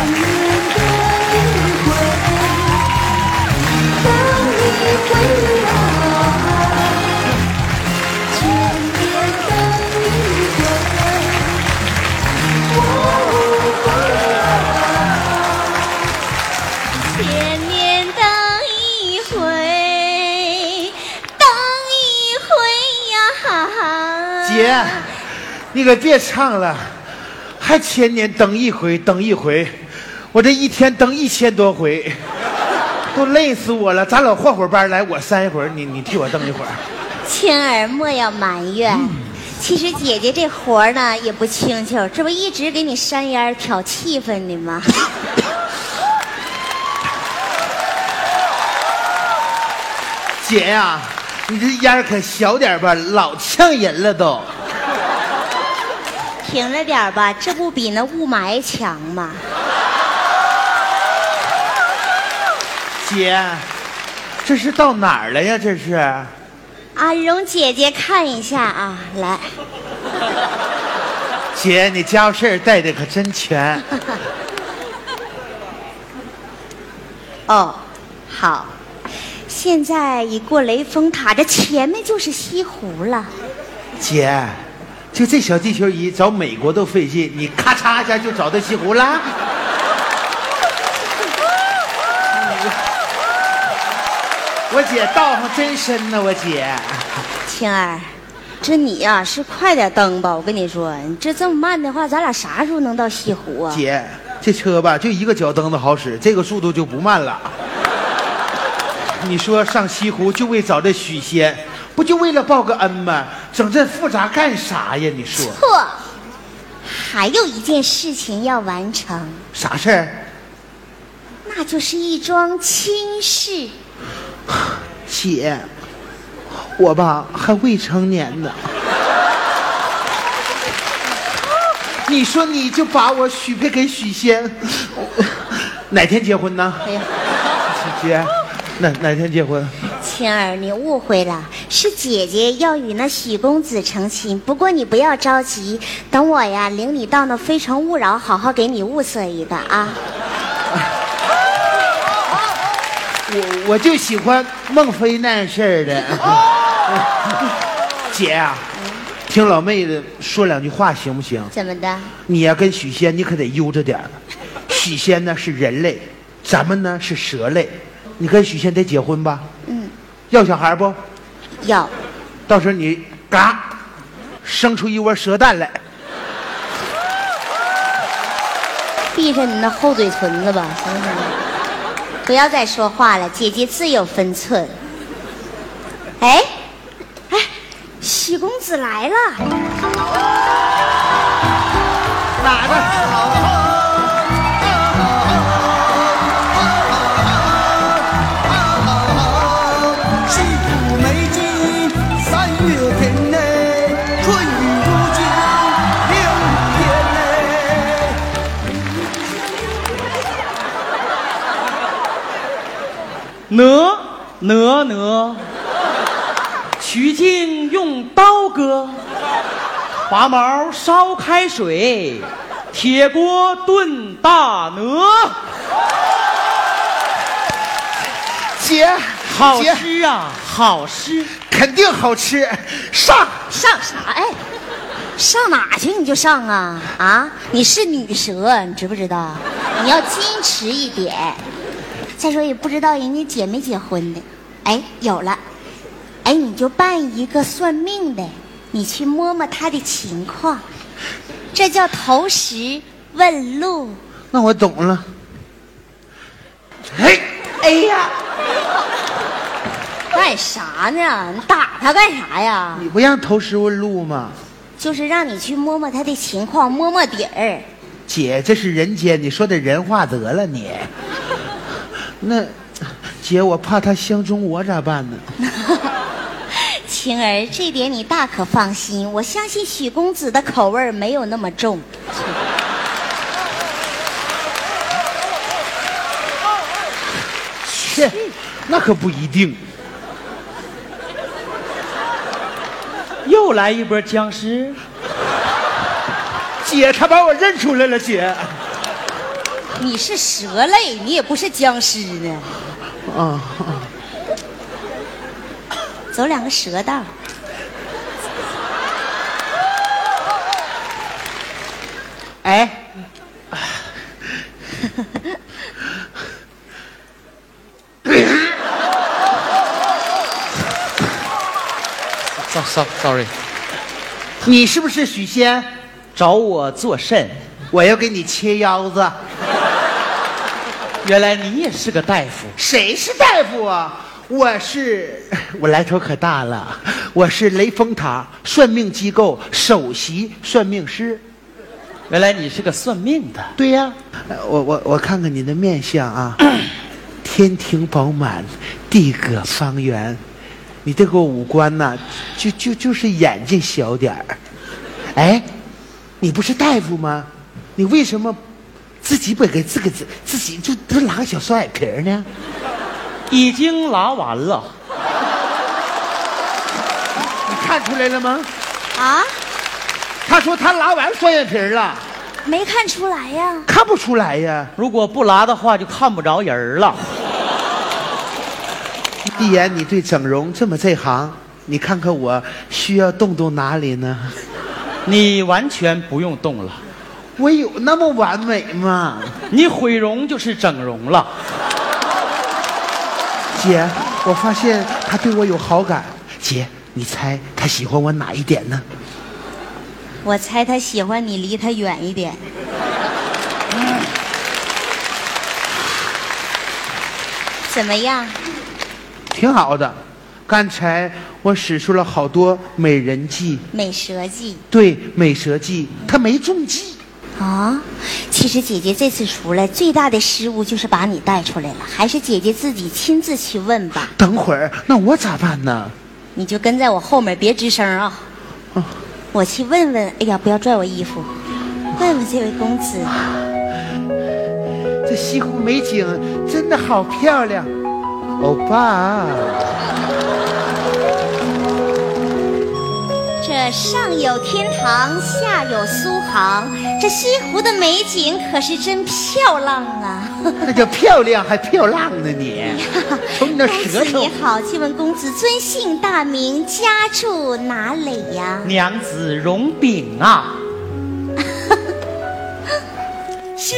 千年等一回等一回啊千年等一回我无悔千年等一回等一回啊姐你可别唱了还千年等一回等一回。我这一天登一千多回，都累死我了。咱俩换会儿班来，我扇一会儿，你你替我登一会儿。青儿莫要埋怨，其实姐姐这活儿呢也不轻巧，这不一直给你扇烟挑气氛呢吗？姐呀、你这烟可小点吧，老呛人了都。停着点吧，这不比那雾霾强吗？姐，这是到哪儿了呀？这是？啊，容姐姐看一下啊，来，姐，你家伙事儿带的可真全。哦，好，现在已过雷峰塔，这前面就是西湖了。姐，就这小地球仪找美国都费劲，你咔嚓一下就找到西湖了。我姐道行真深呐，我姐。青儿，这你呀、是快点蹬吧，我跟你说，你这这么慢的话，咱俩啥时候能到西湖啊？姐，这车吧就一个脚蹬子好使，这个速度就不慢了。你说上西湖就为找这许仙，不就为了报个恩吗？整这复杂干啥呀？你说错，还有一件事情要完成，啥事儿？那就是一桩亲事。姐，我吧还未成年呢。你说你就把我许配给许仙，哪天结婚呢？哎呀，姐，哪哪天结婚？青儿，你误会了，是姐姐要与那许公子成亲。不过你不要着急，等我呀领你到那非诚勿扰，好好给你物色一个啊。我我就喜欢孟非那样式儿的。姐啊，听老妹子说两句话行不行？怎么的？你呀、跟许仙你可得悠着点儿许仙呢是人类，咱们呢是蛇类，你跟许仙得结婚吧？嗯，要小孩不？要。到时候你嘎生出一窝蛇蛋来。闭上你那厚嘴唇子吧，行不行？不要再说话了，姐姐自有分寸。哎，哎，喜公子来了，哪哪哪，取经用刀割，拔毛烧开水，铁锅炖大鹅。姐，好吃啊，好吃！肯定好吃，上。上啥？哎，上哪去你就上啊啊！你是女蛇，你知不知道？你要矜持一点。再说也不知道人家结没结婚的。哎，有了。哎，你就办一个算命的，你去摸摸他的情况，这叫投石问路。那我懂了。哎，哎呀，干啥呢？你打他干啥呀？你不让投石问路吗？就是让你去摸摸他的情况，摸摸底儿。姐，这是人间，你说点人话得了你。那，姐，我怕他相中我咋办呢？晴儿，这点你大可放心，我相信许公子的口味儿没有那么重。切，那可不一定。又来一波僵尸，姐，他把我认出来了，姐。你是蛇类，你也不是僵尸呢。啊，走两个蛇道。哎，，so so sorry，你是不是许仙？找我做甚？我要给你切腰子。原来你也是个大夫。谁是大夫啊？我是，我来头可大了，我是雷峰塔算命机构首席算命师。原来你是个算命的。对呀、呃我我我看看你的面相啊，天庭饱满，地阁方圆，你这个五官呐、就就就是眼睛小点儿。哎，你不是大夫吗？你为什么自己不给自个自自己就就拉个小双眼皮儿呢？已经拉完了。你看出来了吗？啊，他说他拉完双眼皮儿了，没看出来呀。看不出来呀。如果不拉的话，就看不着人儿了。既然你对整容这么这行，你看看我需要动动哪里呢？你完全不用动了，我有那么完美吗？你毁容就是整容了。姐，我发现他对我有好感。姐，你猜他喜欢我哪一点呢？我猜他喜欢你离他远一点。怎么样？挺好的。刚才我使出了好多美人计，美蛇计对，美蛇计，他没中计。啊！其实姐姐这次出来最大的失误就是把你带出来了，还是姐姐自己亲自去问吧。等会儿，那我咋办呢？你就跟在我后面，别吱声啊！我去问问。哎呀，不要拽我衣服。问问这位公子，这西湖美景真的好漂亮，欧巴。这上有天堂，下有苏杭，这西湖的美景可是真漂亮啊！那叫漂亮还漂亮呢你，从你那舌头子你。好，请问公子尊姓大名，家住哪里呀？娘子容禀啊，姓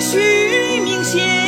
徐名贤，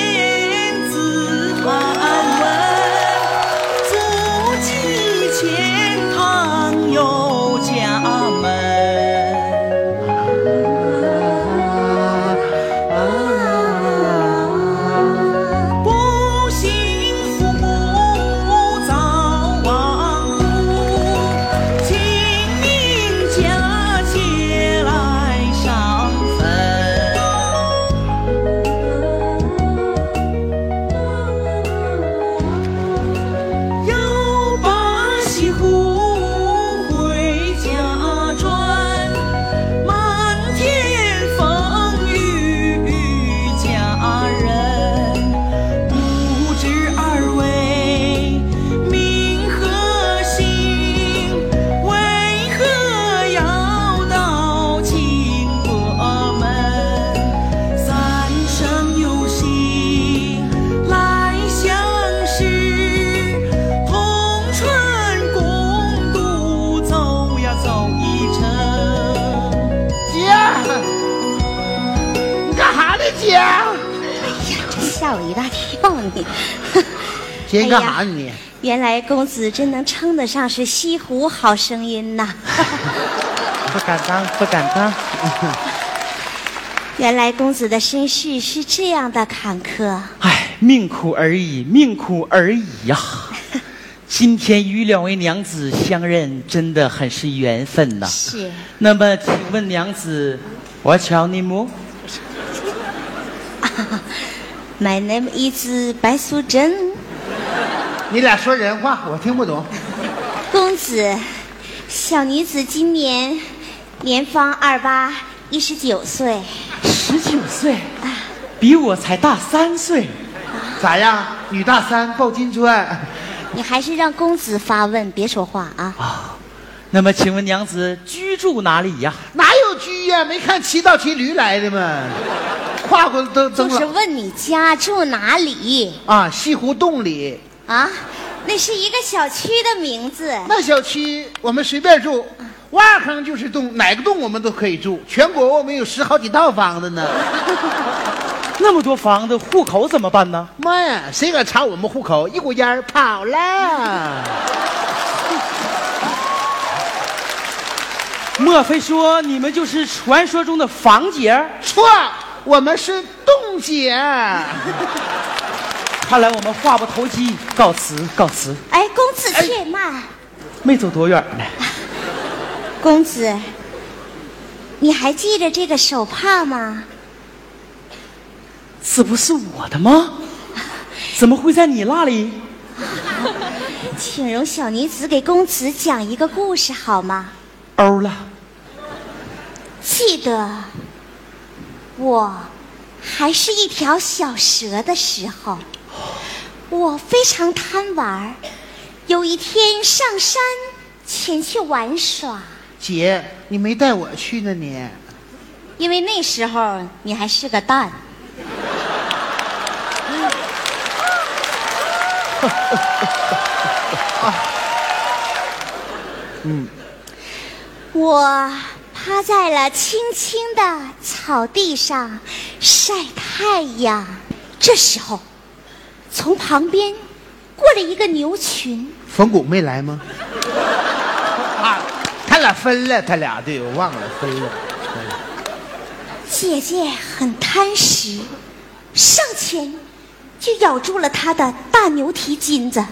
姐，你干哈哎呀呢你？原来公子真能称得上是西湖好声音呐！不敢当，不敢当。原来公子的身世是这样的坎坷。唉，命苦而已，命苦而已呀、今天与两位娘子相认，真的很是缘分呐。是，那么，请问娘子，What's your name？My name is 白素贞。你俩说人话，我听不懂。公子，小女子今年年方二八，一十九岁。十九岁，比我才大三岁。咋样？女大三抱金砖，你还是让公子发问，别说话啊！啊那么，请问娘子居住哪里呀？哪有居呀、没看骑到骑驴来的吗？跨过都都就是问你家住哪里啊，西湖洞里啊？那是一个小区的名字。那小区，我们随便住，挖坑就是洞，哪个洞我们都可以住。全国我们有十好几套房子呢。那么多房子，户口怎么办呢？妈呀，谁敢查我们户口？一股烟儿跑了。莫非说你们就是传说中的房姐？错，我们是洞姐。看来我们话不投机，告辞告辞。哎，公子且慢，没走多远呢，公子，你还记着这个手帕吗？这不是我的吗？怎么会在你那里？请容小女子给公子讲一个故事好吗？欧了，记得我还是一条小蛇的时候，我非常贪玩儿。有一天上山前去玩耍，姐，你没带我去呢，你。因为那时候你还是个蛋。我趴在了青青的草地上晒太阳。这时候，从旁边过来一个牛群，冯巩没来吗？啊，他俩分了，他俩对我忘了分了。姐姐很贪食，上前就咬住了他的大牛蹄筋子，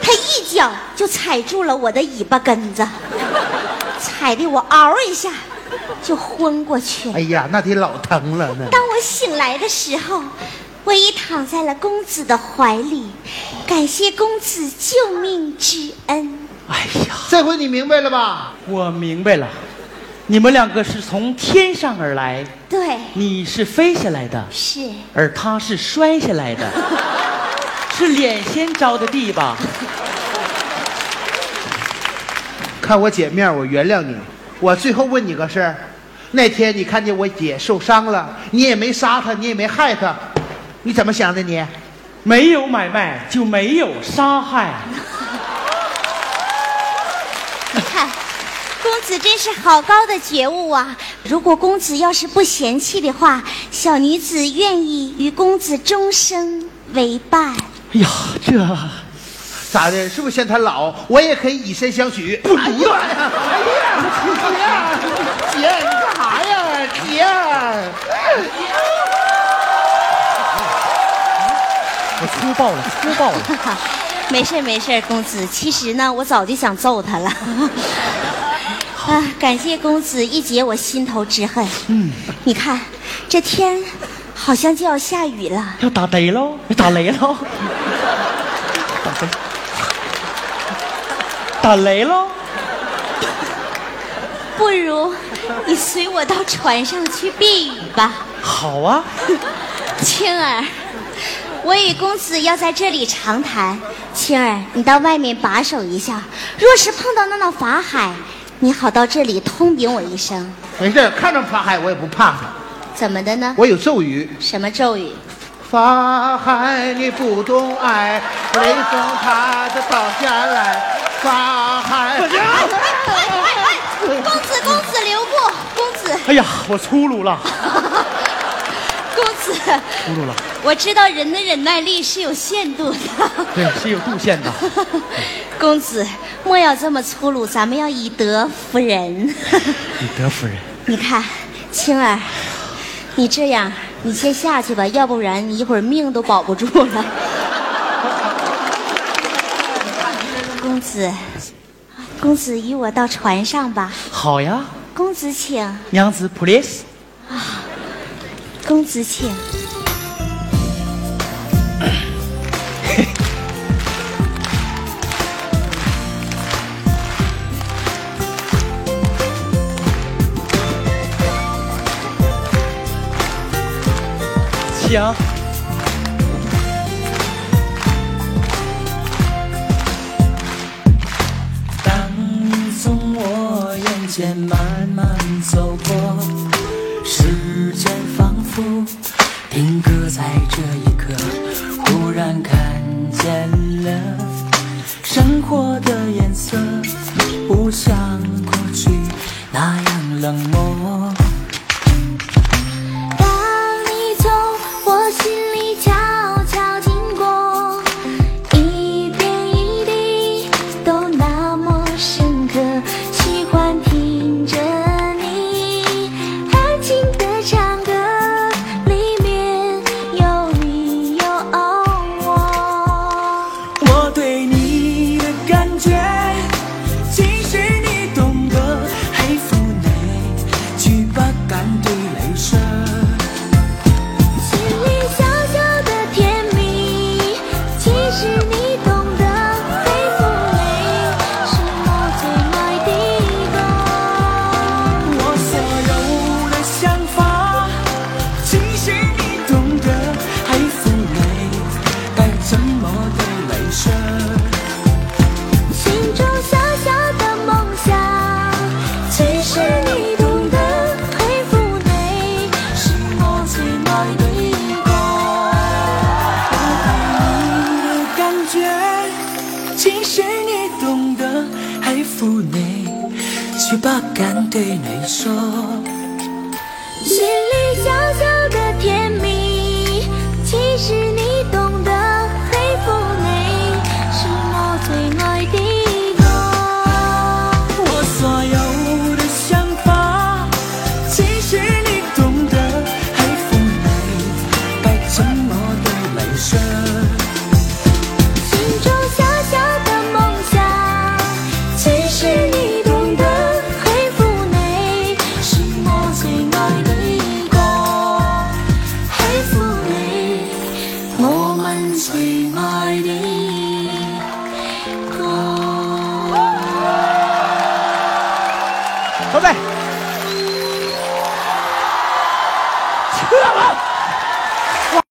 他一脚就踩住了我的尾巴根子，踩的我嗷一下就昏过去了哎。呀，那得老疼了呢。当我醒来的时候，我已躺在了公子的怀里，感谢公子救命之恩。哎呀，这回你明白了吧？我明白了，你们两个是从天上而来，对，你是飞下来的，是而他是摔下来的，是脸先着的地吧？看我姐面，我原谅你。我最后问你个事儿，那天你看见我姐受伤了，你也没杀她，你也没害她，你怎么想的你？没有买卖就没有杀害，你看，公子真是好高的觉悟啊！如果公子要是不嫌弃的话，小女子愿意与公子终生为伴。哎呀，这咋的？是不是嫌他老？我也可以以身相许。不哎呀，哎呀，姐，姐，你干啥呀，姐？我粗暴了，粗暴了。没事没事，公子。其实呢，我早就想揍他了。啊，感谢公子一解我心头之恨。嗯，你看，这天好像就要下雨了。要打雷喽，要打雷喽，打雷，打雷喽！不如你随我到船上去避雨吧。好啊，青儿，我与公子要在这里长谈。青儿，你到外面把守一下，若是碰到那闹法海，你好到这里通禀我一声。没事，看着法海我也不怕他，怎么的呢？我有咒语。什么咒语？法海你不懂爱，雷峰他的倒下来。法海，哎哎，公子公子留步，公子哎呀，我粗鲁了，了。我知道人的忍耐力是有限度的。对，是有度限的。公子莫要这么粗鲁，咱们要以德服人。以德服人，你看，青儿，你这样，你先下去吧，要不然你一会儿命都保不住了。公子，公子与我到船上吧。好呀，公子请，娘子 please。公子请。请。当你从我眼前慢慢走过，时间仿佛定格在这一刻，忽然看见了生活的颜色，不像过去那样冷漠。